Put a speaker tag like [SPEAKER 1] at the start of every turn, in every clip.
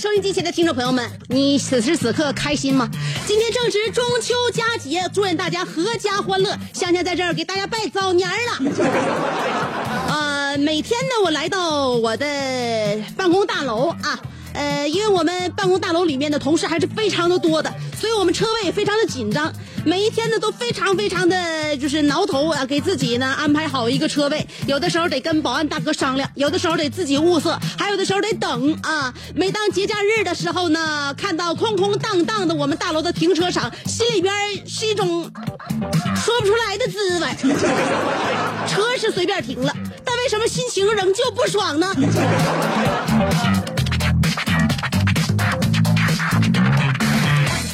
[SPEAKER 1] 收音机前的听众朋友们，你此时此刻开心吗？今天正值中秋佳节，祝愿大家阖家欢乐。香香在这儿给大家拜早年儿了。呃，每天呢，我来到我的办公大楼啊，呃，因为我们办公大楼里面的同事还是非常的多的，所以我们车位也非常的紧张。每一天呢，都非常非常的就是挠头啊，给自己呢安排好一个车位。有的时候得跟保安大哥商量，有的时候得自己物色，还有的时候得等啊。每当节假日的时候呢，看到空空荡荡的我们大楼的停车场，心里边是一种说不出来的滋味。车是随便停了，但为什么心情仍旧不爽呢？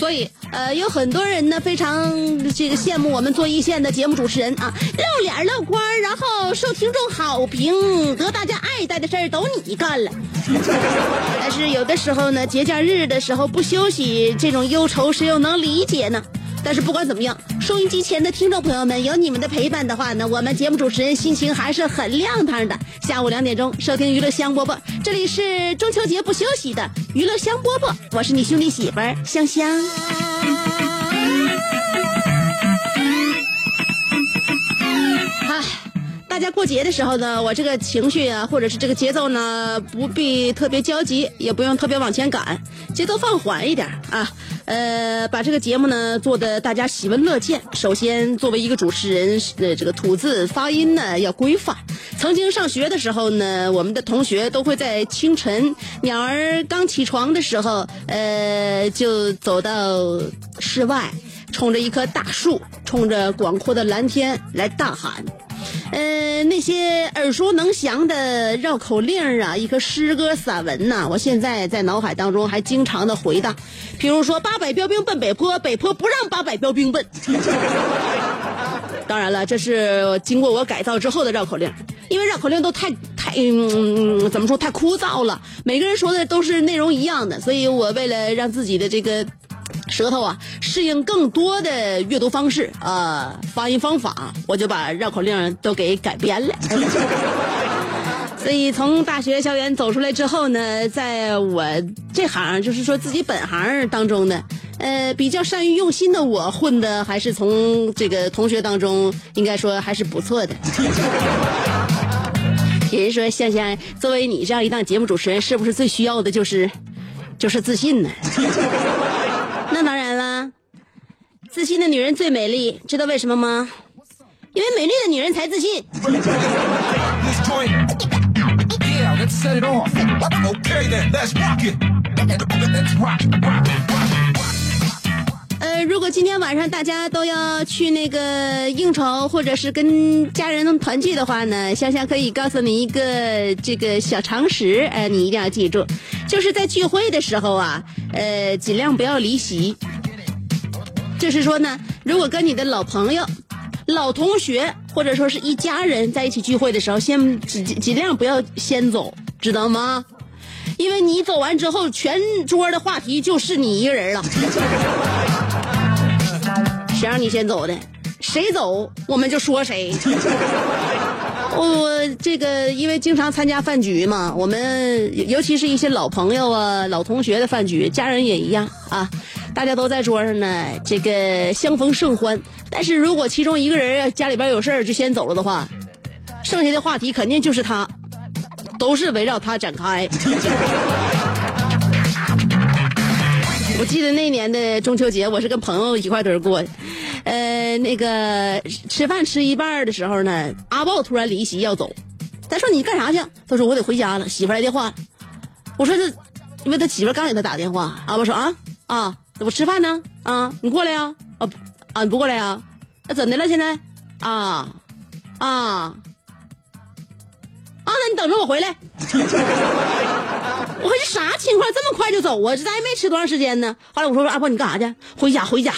[SPEAKER 1] 所以，呃，有很多人呢非常这个羡慕我们做一线的节目主持人啊，露脸露光，然后受听众好评，得大家爱戴的事儿都你干了。但是有的时候呢，节假日的时候不休息，这种忧愁谁又能理解呢？但是不管怎么样，收音机前的听众朋友们，有你们的陪伴的话呢，我们节目主持人心情还是很亮堂的。下午两点钟收听娱乐香饽饽，这里是中秋节不休息的娱乐香饽饽，我是你兄弟媳妇儿香香。大家过节的时候呢，我这个情绪啊，或者是这个节奏呢，不必特别焦急，也不用特别往前赶，节奏放缓一点啊。呃，把这个节目呢做的大家喜闻乐见。首先，作为一个主持人，呃，这个吐字发音呢要规范。曾经上学的时候呢，我们的同学都会在清晨鸟儿刚起床的时候，呃，就走到室外，冲着一棵大树，冲着广阔的蓝天来大喊。呃，那些耳熟能详的绕口令啊，一个诗歌散文呐、我现在在脑海当中还经常的回荡。比如说，八百标兵奔北坡，北坡不让八百标兵奔。当然了，这是经过我改造之后的绕口令，因为绕口令都太太嗯怎么说太枯燥了，每个人说的都是内容一样的，所以我为了让自己的这个舌头啊适应更多的阅读方式啊、发音方法，我就把绕口令都给改编了。所以从大学校园走出来之后呢，在我这行就是说自己本行当中呢，呃，比较善于用心的我混的还是从这个同学当中，应该说还是不错的。有人说香香，作为你这样一档节目主持人，是不是最需要的就是就是自信呢？自信的女人最美丽，知道为什么吗？因为美丽的女人才自信。呃，如果今天晚上大家都要去那个应酬，或者是跟家人团聚的话呢，香香可以告诉你一个这个小常识，呃，你一定要记住，就是在聚会的时候啊，呃，尽量不要离席。就是说呢，如果跟你的老朋友、老同学或者说是一家人在一起聚会的时候，先尽尽量不要先走，知道吗？因为你走完之后，全桌的话题就是你一个人了。谁让你先走的？谁走我们就说谁。我这个因为经常参加饭局嘛，我们尤其是一些老朋友啊、老同学的饭局，家人也一样啊，大家都在桌上呢，这个相逢甚欢。但是如果其中一个人家里边有事儿就先走了的话，剩下的话题肯定就是他，都是围绕他展开。我记得那年的中秋节，我是跟朋友一块堆儿过的。那个吃饭吃一半的时候呢，阿豹突然离席要走。他说：“你干啥去？”他说：“我得回家了，媳妇来电话。”我说：“这，因为他媳妇刚给他打电话。”阿豹说：“啊啊，我吃饭呢。啊，你过来呀？啊啊，你不过来呀？那怎的了？现在？啊啊啊，那你等着我回来。” 我说这啥情况？这么快就走啊？这咱也没吃多长时间呢。后来我说阿豹，你干啥去？回家，回家。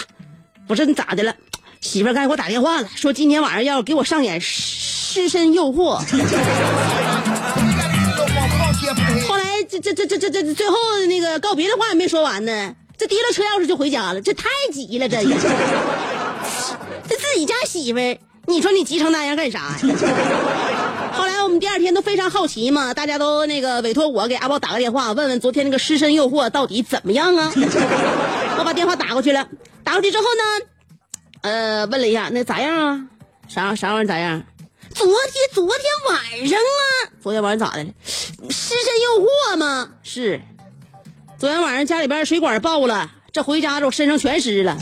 [SPEAKER 1] 我说你咋的了？媳妇儿刚才给我打电话了，说今天晚上要给我上演失身诱惑。后来这这这这这这最后那个告别的话也没说完呢，这提了车钥匙就回家了，这太急了，这也。这自己家媳妇儿，你说你急成那样干啥？后来我们第二天都非常好奇嘛，大家都那个委托我给阿宝打个电话，问问昨天那个失身诱惑到底怎么样啊？我把电话打过去了，打过去之后呢，呃，问了一下那咋样啊？啥啥玩意儿咋样？昨天昨天晚上啊，昨天晚上咋的了？尸身诱惑吗？是，昨天晚上家里边水管爆了，这回家之后身上全湿了。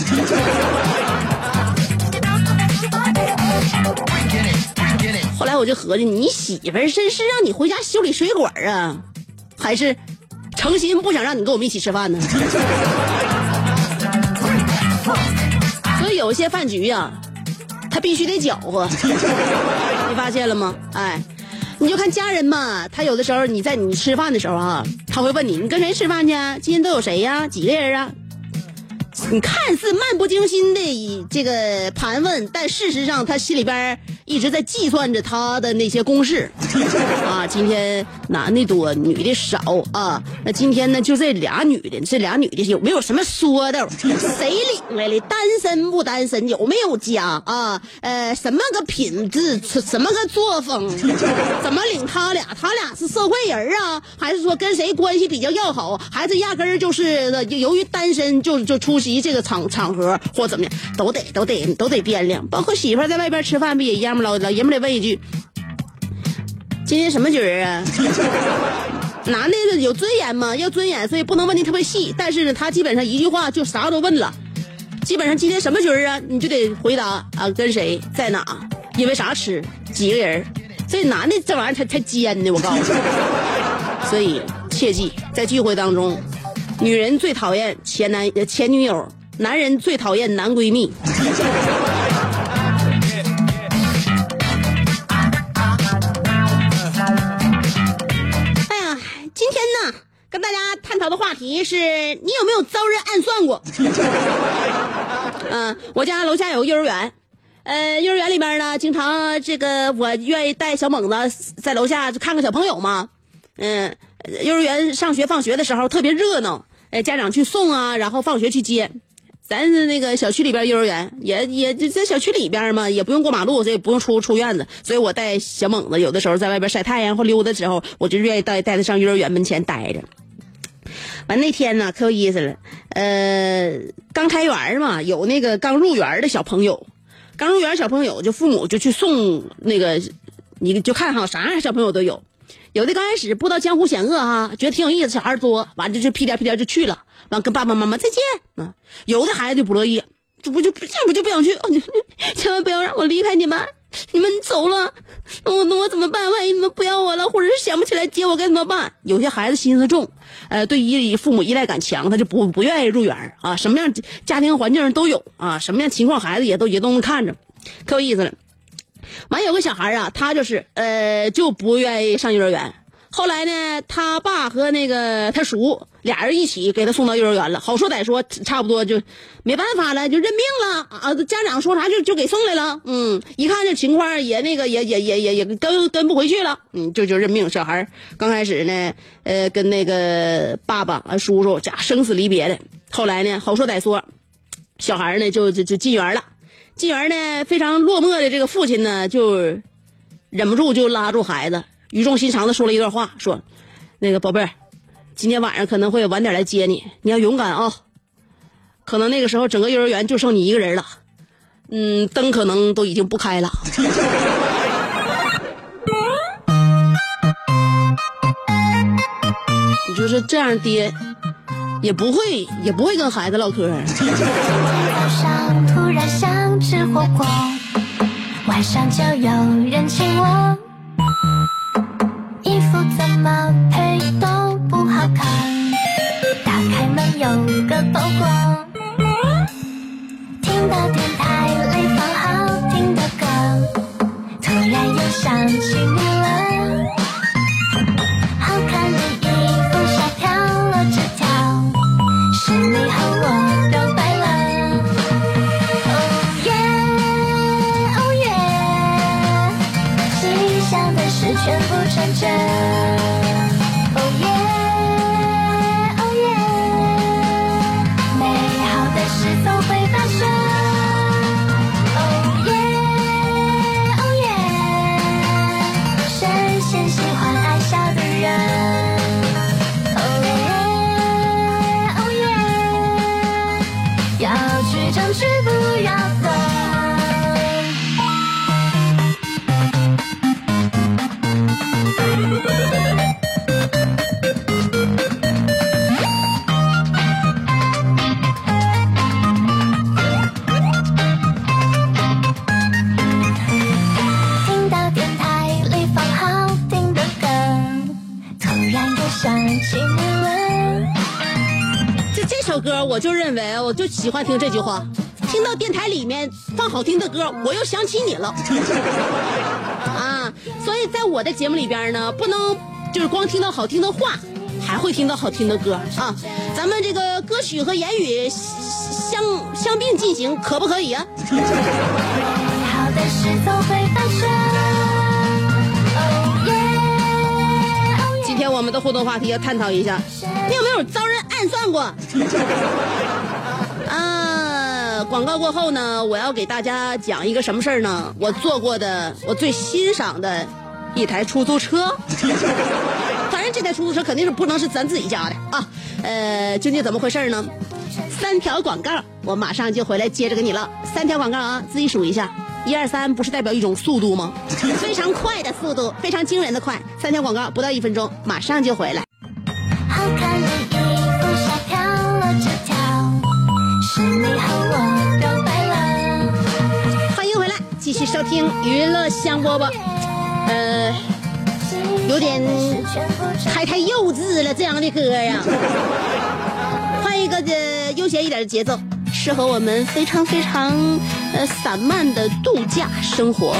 [SPEAKER 1] 后来我就合计，你媳妇儿是是让你回家修理水管啊，还是诚心不想让你跟我们一起吃饭呢？有些饭局呀、他必须得搅和，你发现了吗？哎，你就看家人嘛，他有的时候你在你吃饭的时候啊，他会问你，你跟谁吃饭去？今天都有谁呀？几个人啊？你看似漫不经心的这个盘问，但事实上他心里边一直在计算着他的那些公式啊。今天男的多，女的少啊。那今天呢，就这俩女的，这俩女的有没有什么说的？谁领来的？单身不单身？有没有家啊？呃，什么个品质？什么个作风？怎么领他俩？他俩是社会人啊，还是说跟谁关系比较要好？还是压根儿就是由于单身就就出席这个场场合或怎么样，都得都得都得掂量。包括媳妇在外边吃饭不也一样老老爷们得问一句：今天什么局儿啊？男的有尊严吗？要尊严，所以不能问的特别细。但是呢，他基本上一句话就啥都问了。基本上今天什么局儿啊？你就得回答啊，跟谁在哪，因为啥吃，几个人。所以男的这玩意儿才才尖呢，我告诉你。所以切记，在聚会当中，女人最讨厌前男前女友，男人最讨厌男闺蜜。今天呢，跟大家探讨的话题是你有没有遭人暗算过？嗯、我家楼下有个幼儿园，呃，幼儿园里边呢，经常这个我愿意带小猛子在楼下看看小朋友嘛。嗯，幼儿园上学放学的时候特别热闹，哎，家长去送啊，然后放学去接。咱是那个小区里边幼儿园，也也就在小区里边嘛，也不用过马路，所以不用出出院子。所以我带小猛子，有的时候在外边晒太阳或溜达时候，我就愿意带带他上幼儿园门前待着。完那天呢，可有意思了，呃，刚开园嘛，有那个刚入园的小朋友，刚入园小朋友就父母就去送那个，你就看哈，啥样小朋友都有。有的刚开始不知道江湖险恶哈，觉得挺有意思，小孩多，完了就屁颠屁颠就去了，完跟爸爸妈妈再见啊。有的孩子就不乐意，这不就这不就不想去，哦千万不要让我离开你们，你们走了，那我那我怎么办？万一你们不要我了，或者是想不起来接我该怎么办？有些孩子心思重，呃，对依父母依赖感强，他就不不愿意入园啊。什么样家庭环境都有啊，什么样情况孩子也都也都能看着，可有意思了。完有个小孩啊，他就是呃就不愿意上幼儿园。后来呢，他爸和那个他叔俩人一起给他送到幼儿园了。好说歹说，差不多就没办法了，就认命了啊！家长说啥就就给送来了。嗯，一看这情况也那个也也也也也跟跟不回去了。嗯，就就认命。小孩刚开始呢，呃，跟那个爸爸啊叔叔家生死离别的。后来呢，好说歹说，小孩呢就就就进园了。进而呢，非常落寞的这个父亲呢，就忍不住就拉住孩子，语重心长的说了一段话，说：“那个宝贝儿，今天晚上可能会晚点来接你，你要勇敢啊、可能那个时候整个幼儿园就剩你一个人了，嗯，灯可能都已经不开了。”你就是这样爹，也不会也不会跟孩子唠嗑。
[SPEAKER 2] 火锅，晚上就有人请我。衣服怎么配都不好看，打开门有个包裹。听到电台里放好听的歌，突然又想起你要去争取，不要
[SPEAKER 1] 走。喜欢听这句话。听到电台里面放好听的歌，我又想起你了。啊，所以在我的节目里边呢，不能就是光听到好听的话，还会听到好听的歌啊。咱们这个歌曲和言语相相并进行，可不可以啊？
[SPEAKER 2] 美好的事总会发生。
[SPEAKER 1] 今天我们的互动话题要探讨一下，你有没有遭人暗算过？广告过后呢，我要给大家讲一个什么事儿呢？我坐过的，我最欣赏的一台出租车。反正，这台出租车肯定是不能是咱自己家的啊。呃，究竟怎么回事呢？三条广告，我马上就回来接着给你唠。三条广告啊，自己数一下，一二三，不是代表一种速度吗？非常快的速度，非常惊人的快。三条广告不到一分钟，马上就回来。收听娱乐香饽饽。呃，有点太太幼稚了，这样的歌呀。换一个呃悠闲一点的节奏，适合我们非常非常呃散漫的度假生活。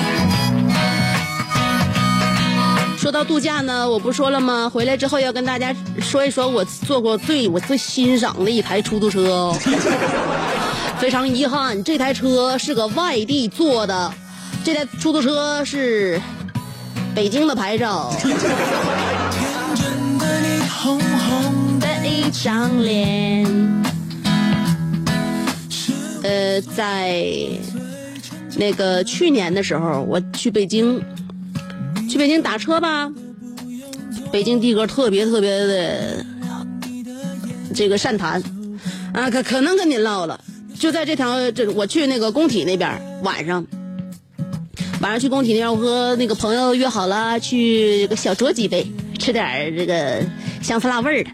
[SPEAKER 1] 说到度假呢，我不说了吗？回来之后要跟大家说一说我坐过最我最欣赏的一台出租车哦。非常遗憾，这台车是个外地做的，这台出租车是北京的牌照。的一张脸，呃，在那个去年的时候，我去北京，去北京打车吧，北京的哥特别特别的这个善谈，啊，可可能跟您唠了。就在这条，这我去那个工体那边，晚上，晚上去工体那边，我和那个朋友约好了去小酌几杯，吃点这个香酸辣味儿的。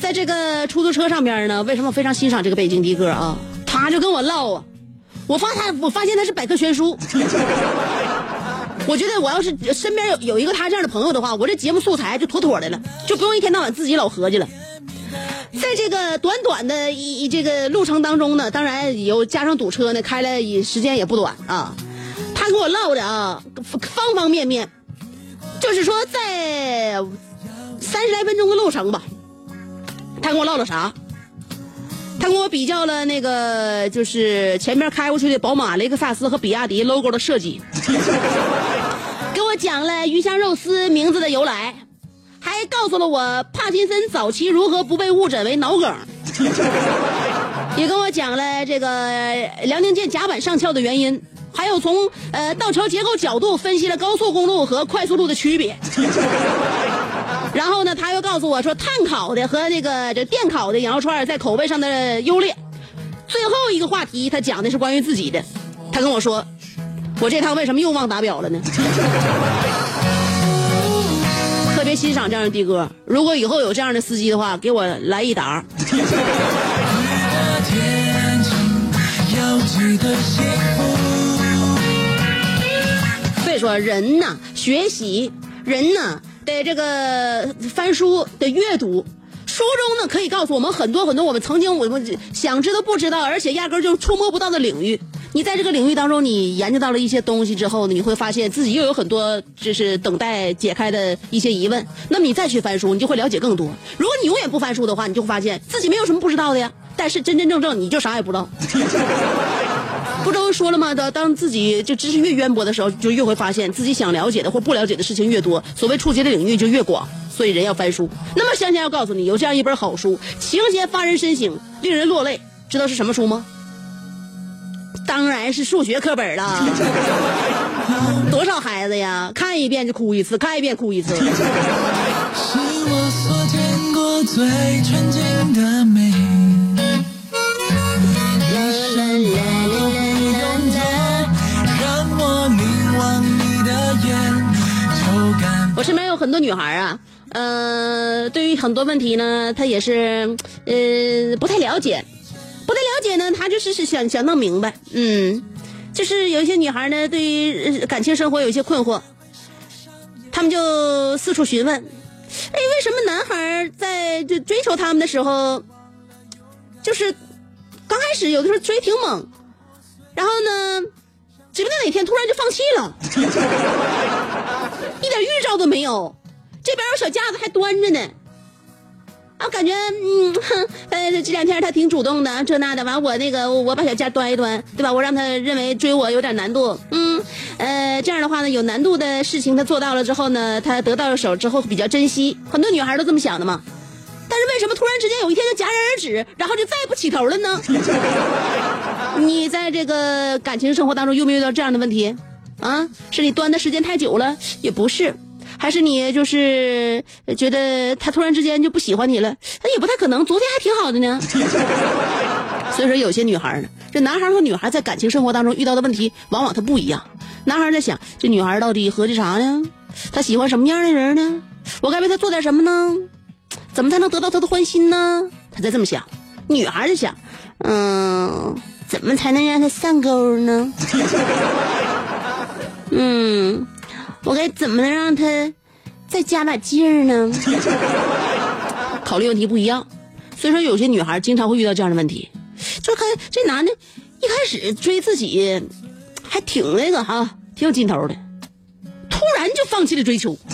[SPEAKER 1] 在这个出租车上边呢，为什么我非常欣赏这个北京的哥啊？他就跟我唠啊，我发他，我发现他是百科全书。我觉得我要是身边有有一个他这样的朋友的话，我这节目素材就妥妥的了，就不用一天到晚自己老合计了。在这个短短的一一这个路程当中呢，当然有加上堵车呢，开了也时间也不短啊。他跟我唠的啊，方方面面，就是说在三十来分钟的路程吧，他跟我唠了啥？他跟我比较了那个就是前面开过去的宝马、雷克萨斯和比亚迪 logo 的设计，给我讲了鱼香肉丝名字的由来。还告诉了我帕金森早期如何不被误诊为脑梗，也跟我讲了这个辽宁舰甲板上翘的原因，还有从呃道桥结构角度分析了高速公路和快速路的区别。然后呢，他又告诉我说，碳烤的和那个这电烤的羊肉串在口味上的优劣。最后一个话题，他讲的是关于自己的。他跟我说，我这趟为什么又忘打表了呢？特别欣赏这样的的哥，如果以后有这样的司机的话，给我来一打。说，人呐，学习，人呐，得这个翻书，得阅读。书中呢，可以告诉我们很多很多我们曾经我们想知道不知道，而且压根就触摸不到的领域。你在这个领域当中，你研究到了一些东西之后呢，你会发现自己又有很多就是等待解开的一些疑问。那么你再去翻书，你就会了解更多。如果你永远不翻书的话，你就会发现自己没有什么不知道的呀。但是真真正正你就啥也不知道。不都说了吗？当当自己就知识越渊博的时候，就越会发现自己想了解的或不了解的事情越多，所谓触及的领域就越广。所以人要翻书。那么香香要告诉你，有这样一本好书，情节发人深省，令人落泪。知道是什么书吗？当然是数学课本了。多少孩子呀，看一遍就哭一次，看一遍哭一次。
[SPEAKER 3] 是我所见过最纯净的美。
[SPEAKER 1] 多女孩啊，呃，对于很多问题呢，她也是呃不太了解，不太了解呢，她就是是想想弄明白，嗯，就是有一些女孩呢，对于感情生活有一些困惑，她们就四处询问，哎，为什么男孩在就追求他们的时候，就是刚开始有的时候追挺猛，然后呢，指不定哪天突然就放弃了。一点预兆都没有，这边有小架子还端着呢。啊，感觉嗯，哼，呃，这两天他挺主动的，这那的。完，我那个我把小架端一端，对吧？我让他认为追我有点难度，嗯，呃，这样的话呢，有难度的事情他做到了之后呢，他得到了手之后比较珍惜。很多女孩都这么想的嘛。但是为什么突然之间有一天就戛然而止，然后就再也不起头了呢？你在这个感情生活当中有没有遇到这样的问题？啊，是你端的时间太久了，也不是，还是你就是觉得他突然之间就不喜欢你了？那也不太可能，昨天还挺好的呢。所以说，有些女孩呢，这男孩和女孩在感情生活当中遇到的问题，往往他不一样。男孩在想，这女孩到底合计啥呢？他喜欢什么样的人呢？我该为他做点什么呢？怎么才能得到他的欢心呢？他在这么想。女孩在想，嗯，怎么才能让他上钩呢？嗯，我该怎么能让他再加把劲儿呢？考虑问题不一样，所以说有些女孩经常会遇到这样的问题，就看这男的一开始追自己还挺那个哈，挺有劲头的，突然就放弃了追求。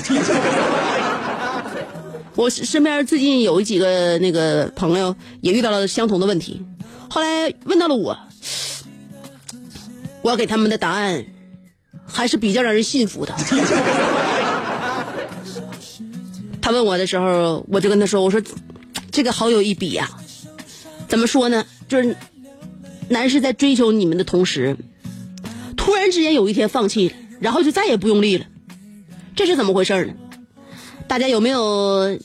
[SPEAKER 1] 我身边最近有几个那个朋友也遇到了相同的问题，后来问到了我，我给他们的答案还是比较让人信服的。他问我的时候，我就跟他说：“我说这个好有一比呀、怎么说呢？就是男士在追求你们的同时，突然之间有一天放弃了，然后就再也不用力了，这是怎么回事呢？大家有没有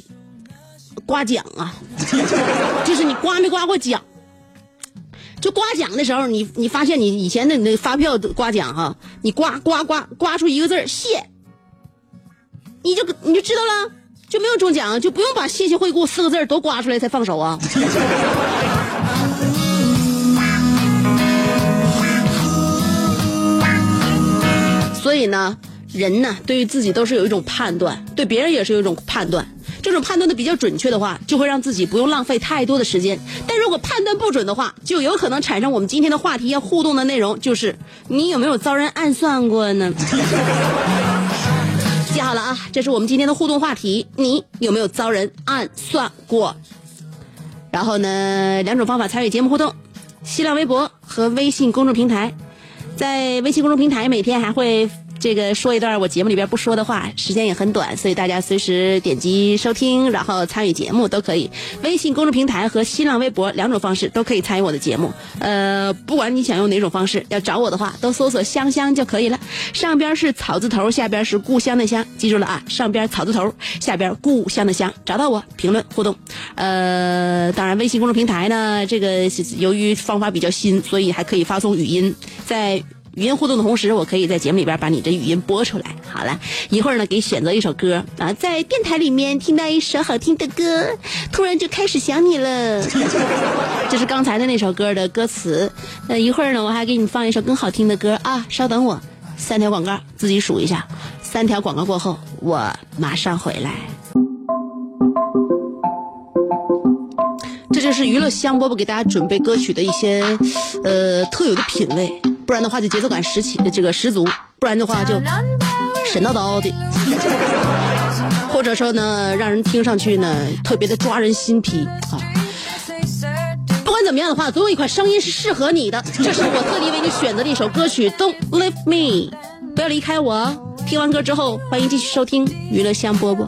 [SPEAKER 1] 刮奖啊？就是你刮没刮过奖？就刮奖的时候，你你发现你以前的你那发票刮奖哈，你刮刮刮刮出一个字谢，你就你就知道了，就没有中奖，就不用把谢谢惠顾四个字都刮出来才放手啊。所以呢，人呢对于自己都是有一种判断，对别人也是有一种判断。这种判断的比较准确的话，就会让自己不用浪费太多的时间。但如果判断不准的话，就有可能产生我们今天的话题要互动的内容，就是你有没有遭人暗算过呢？记好了啊，这是我们今天的互动话题，你有没有遭人暗算过？然后呢，两种方法参与节目互动：新浪微博和微信公众平台。在微信公众平台每天还会
[SPEAKER 4] 这个说一段我节目里边不说的话，时间也很短，所以大家随时点击收听，然后参与节目都可以。微信公众平台和新浪微博两种方式都可以参与我的节目。呃，不管你想用哪种方式，要找我的话，都搜索“香香”就可以了。上边是草字头，下边是故乡的乡，记住了啊！上边草字头，下边故乡的乡，找到我评论互动。呃，当然微信公众平台呢，这个由于方法比较新，所以还可以发送语音，在语音互动的同时，我可以在节目里边把你的语音播出来。好了，一会儿呢，给选择一首歌啊，在电台里面听到一首好听的歌，突然就开始想你了。这是刚才的那首歌的歌词。呃，一会儿呢，我还给你放一首更好听的歌啊，稍等我，三条广告自己数一下。三条广告过后，我马上回来。这就是娱乐香饽饽给大家准备歌曲的一些，呃，特有的品味，不然的话就节奏感十起，这个十足，不然的话就神叨叨的，或者说呢，让人听上去呢特别的抓人心脾啊。不管怎么样的话，总有一款声音是适合你的，这是我特地为你选择的一首歌曲《Don't Leave Me》，不要离开我。听完歌之后，欢迎继续收听娱乐香饽饽。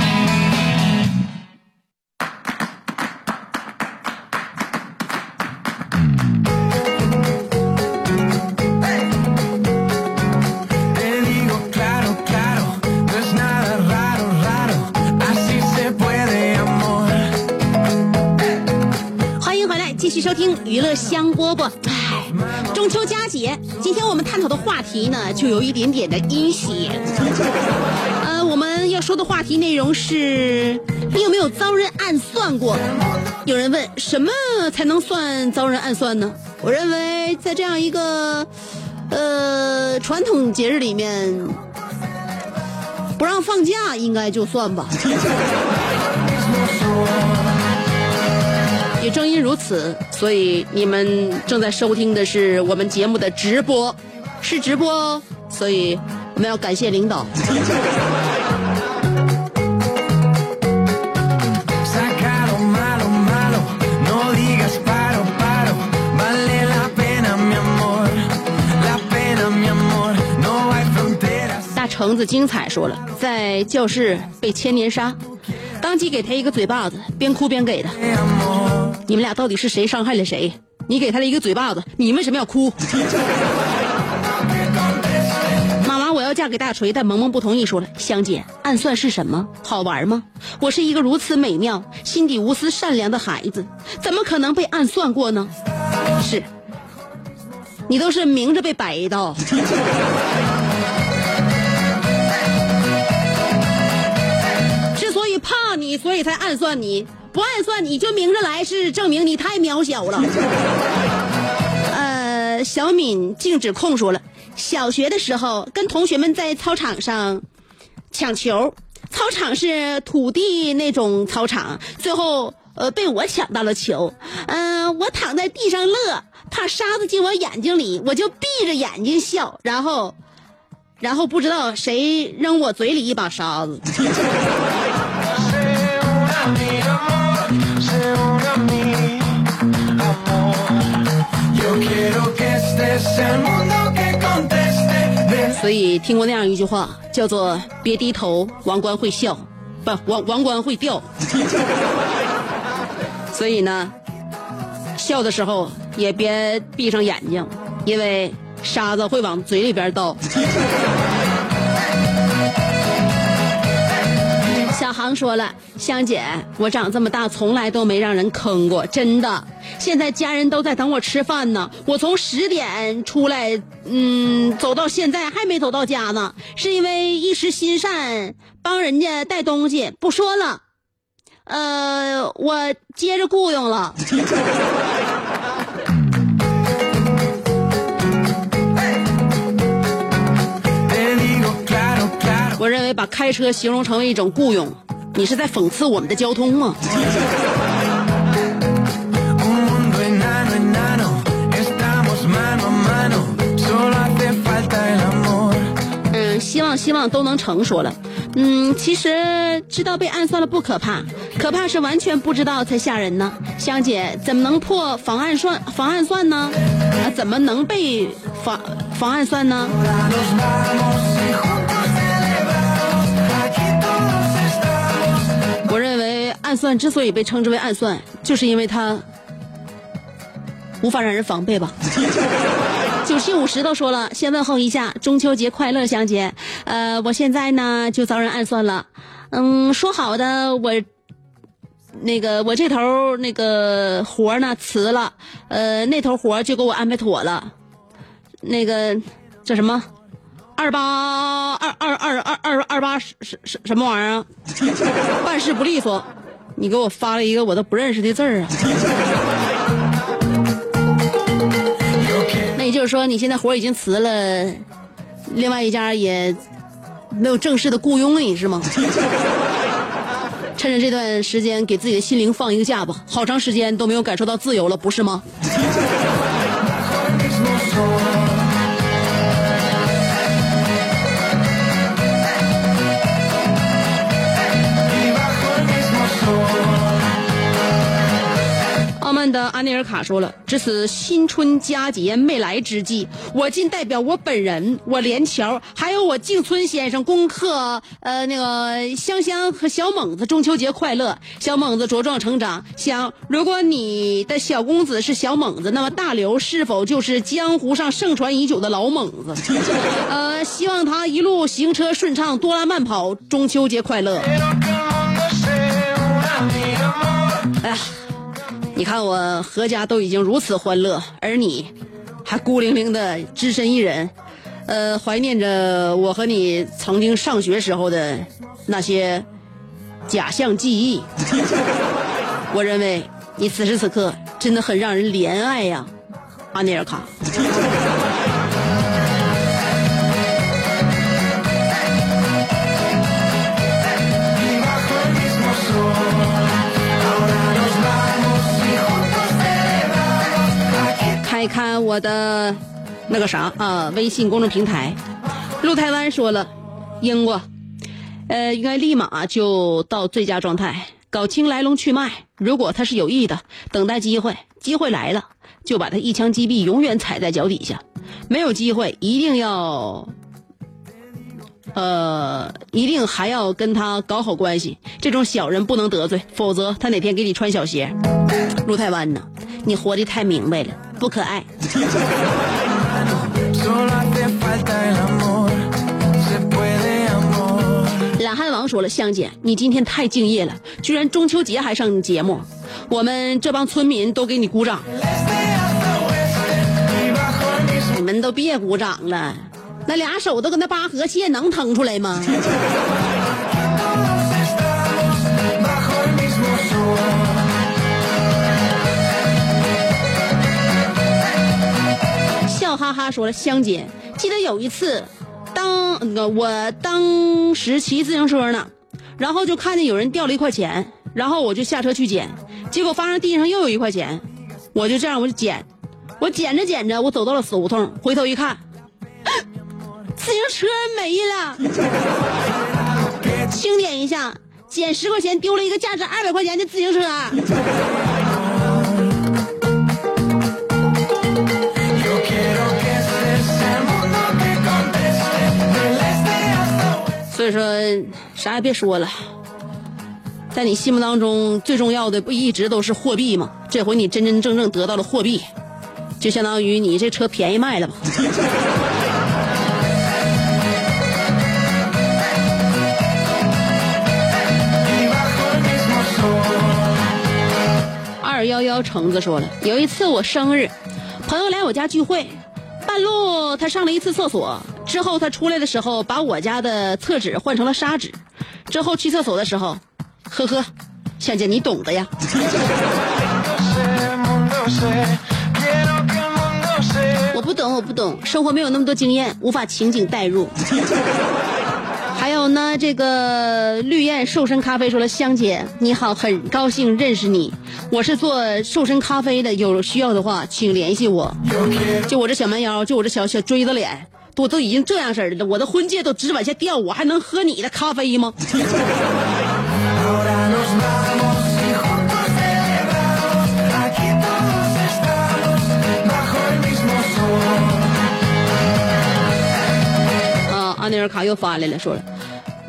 [SPEAKER 1] 继续收听娱乐香饽饽。唉，中秋佳节，今天我们探讨的话题呢，就有一点点的阴险。呃，我们要说的话题内容是：你有没有遭人暗算过？有人问，什么才能算遭人暗算呢？我认为，在这样一个呃传统节日里面，不让放假应该就算吧。正因如此所以你们正在收听的是我们节目的直播是直播哦所以我们要感谢领导。大橙子精彩说了在教室被千年杀当即给他一个嘴巴子边哭边给的。你们俩到底是谁伤害了谁？你给他了一个嘴巴子，你为什么要哭？妈妈，我要嫁给大锤，但萌萌不同意，说了，香姐，暗算是什么？好玩吗？我是一个如此美妙、心底无私、善良的孩子，怎么可能被暗算过呢？是，你都是明着被摆一道。之所以怕你，所以才暗算你；不暗算你就明着来，是证明你太渺小了。呃，小敏静止控说了，小学的时候跟同学们在操场上抢球，操场是土地那种操场，最后呃被我抢到了球，嗯、我躺在地上乐，怕沙子进我眼睛里，我就闭着眼睛笑，然后，然后不知道谁扔我嘴里一把沙子。所以听过那样一句话，叫做“别低头，王冠会笑，不，王王冠会掉”。所以呢，笑的时候也别闭上眼睛，因为沙子会往嘴里边倒。说了：“香姐，我长这么大从来都没让人坑过，真的。现在家人都在等我吃饭呢，我从十点出来，嗯，走到现在还没走到家呢，是因为一时心善，帮人家带东西。不说了，呃，我接着雇佣了。我认为把开车形容成为一种雇佣，你是在讽刺我们的交通吗？”嗯，希望希望都能成。熟了，嗯，其实知道被暗算了不可怕，可怕是完全不知道才吓人呢。香姐怎么能破防暗算防暗算呢？啊，怎么能被防防暗算呢？暗算之所以被称之为暗算，就是因为它无法让人防备吧。九七五十都说了，先问候一下，中秋节快乐，香姐。呃，我现在呢就遭人暗算了。嗯，说好的我那个我这头那个活呢辞了，呃，那头活就给我安排妥了。那个叫什么？二八二二二二二二八什什什什么玩意儿啊？办事不利索，你给我发了一个我都不认识的字儿啊！那也就是说，你现在活儿已经辞了，另外一家也没有正式的雇佣你是吗？趁着这段时间，给自己的心灵放一个假吧。好长时间都没有感受到自由了，不是吗？的安内尔卡说了：“值此新春佳节未来之际，我谨代表我本人、我连桥，还有我静村先生，恭贺呃那个香香和小猛子中秋节快乐！小猛子茁壮成长。香，如果你的小公子是小猛子，那么大刘是否就是江湖上盛传已久的老猛子？呃，希望他一路行车顺畅，多拉慢跑，中秋节快乐！哎呀。”你看我何家都已经如此欢乐，而你还孤零零的只身一人，呃，怀念着我和你曾经上学时候的那些假象记忆。我认为你此时此刻真的很让人怜爱呀，阿内尔卡。再看我的那个啥啊，微信公众平台，陆台湾说了，英国，呃，应该立马就到最佳状态，搞清来龙去脉。如果他是有意的，等待机会，机会来了就把他一枪击毙，永远踩在脚底下。没有机会，一定要，呃，一定还要跟他搞好关系。这种小人不能得罪，否则他哪天给你穿小鞋。陆台湾呢，你活得太明白了。不可爱。懒汉王说了：“香姐，你今天太敬业了，居然中秋节还上节目，我们这帮村民都给你鼓掌。你们都别鼓掌了，那俩手都跟那八和蟹能腾出来吗？”笑哈哈说了：“香姐，记得有一次，当我当时骑自行车呢，然后就看见有人掉了一块钱，然后我就下车去捡，结果发现地上又有一块钱，我就这样我就捡，我捡着捡着，我走到了死胡同，回头一看，自行车没了，清点一下，捡十块钱丢了一个价值二百块钱的自行车。”所以说，啥也别说了，在你心目当中最重要的不一直都是货币吗？这回你真真正正得到了货币，就相当于你这车便宜卖了吧。橙子说了，有一次我生日，朋友来我家聚会，半路他上了一次厕所。之后他出来的时候，把我家的厕纸换成了砂纸。之后去厕所的时候，呵呵，香姐你懂的呀。我不懂，我不懂，生活没有那么多经验，无法情景代入。还有呢，这个绿燕瘦身咖啡说了，香姐你好，很高兴认识你，我是做瘦身咖啡的，有需要的话请联系我。就我这小蛮腰，就我这小小锥子脸。我都已经这样式儿了，我的婚戒都直往下掉，我还能喝你的咖啡吗？啊，阿尼尔卡又发来了，说了，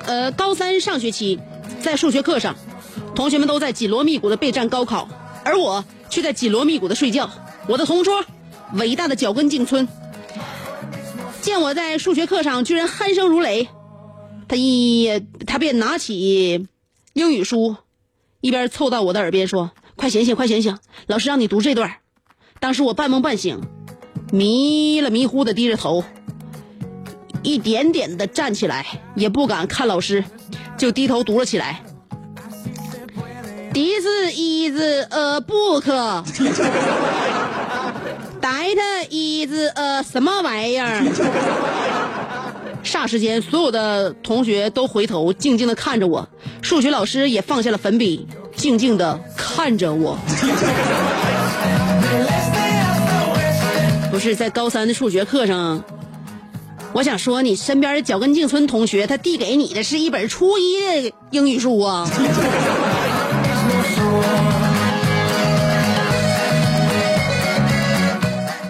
[SPEAKER 1] 呃，高三上学期，在数学课上，同学们都在紧锣密鼓的备战高考，而我却在紧锣密鼓的睡觉。我的同桌，伟大的脚跟静村。见我在数学课上居然鼾声如雷，他一他便拿起英语书，一边凑到我的耳边说：“快醒醒，快醒醒！老师让你读这段。”当时我半梦半醒，迷了迷糊的低着头，一点点的站起来，也不敢看老师，就低头读了起来。This is a book. That is a 什么玩意儿？霎时间，所有的同学都回头，静静的看着我。数学老师也放下了粉笔，静静的看着我。不是在高三的数学课上，我想说，你身边的脚跟静村同学，他递给你的是一本初一的英语书啊。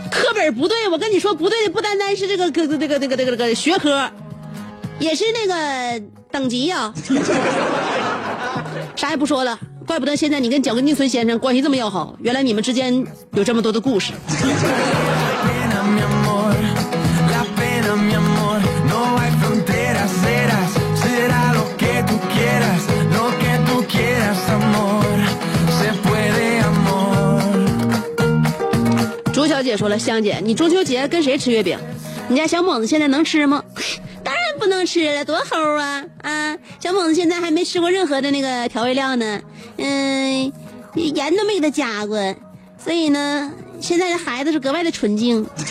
[SPEAKER 1] 课本不对，我跟你说不对的不单单是这个这个这个这个这个这个学科，也是那个等级呀、啥也不说了，怪不得现在你跟脚跟静村先生关系这么要好，原来你们之间有这么多的故事。小姐说了，香姐，你中秋节跟谁吃月饼？你家小猛子现在能吃吗？当然不能吃了，多齁啊！啊，小猛子现在还没吃过任何的那个调味料呢，嗯，盐都没给他加过，所以呢，现在的孩子是格外的纯净，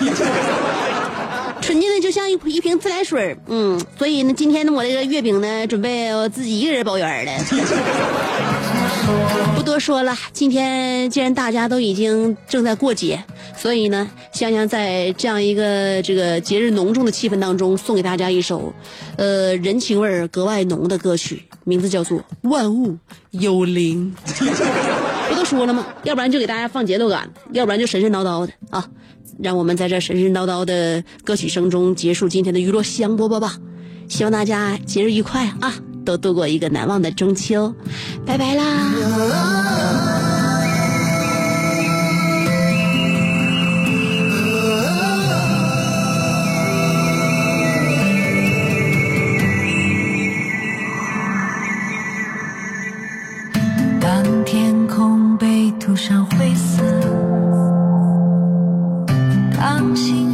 [SPEAKER 1] 纯净的就像一一瓶自来水嗯，所以呢，今天呢，我这个月饼呢，准备我自己一个人包圆儿了。不多说了，今天既然大家都已经正在过节，所以呢，香香在这样一个这个节日浓重的气氛当中，送给大家一首，呃，人情味儿格外浓的歌曲，名字叫做《万物有灵》。不都说了吗？要不然就给大家放节奏感，要不然就神神叨叨的啊！让我们在这神神叨叨的歌曲声中结束今天的娱乐香饽饽吧。希望大家节日愉快啊，都度过一个难忘的中秋，拜拜啦！
[SPEAKER 2] 当天空被涂上灰色，当心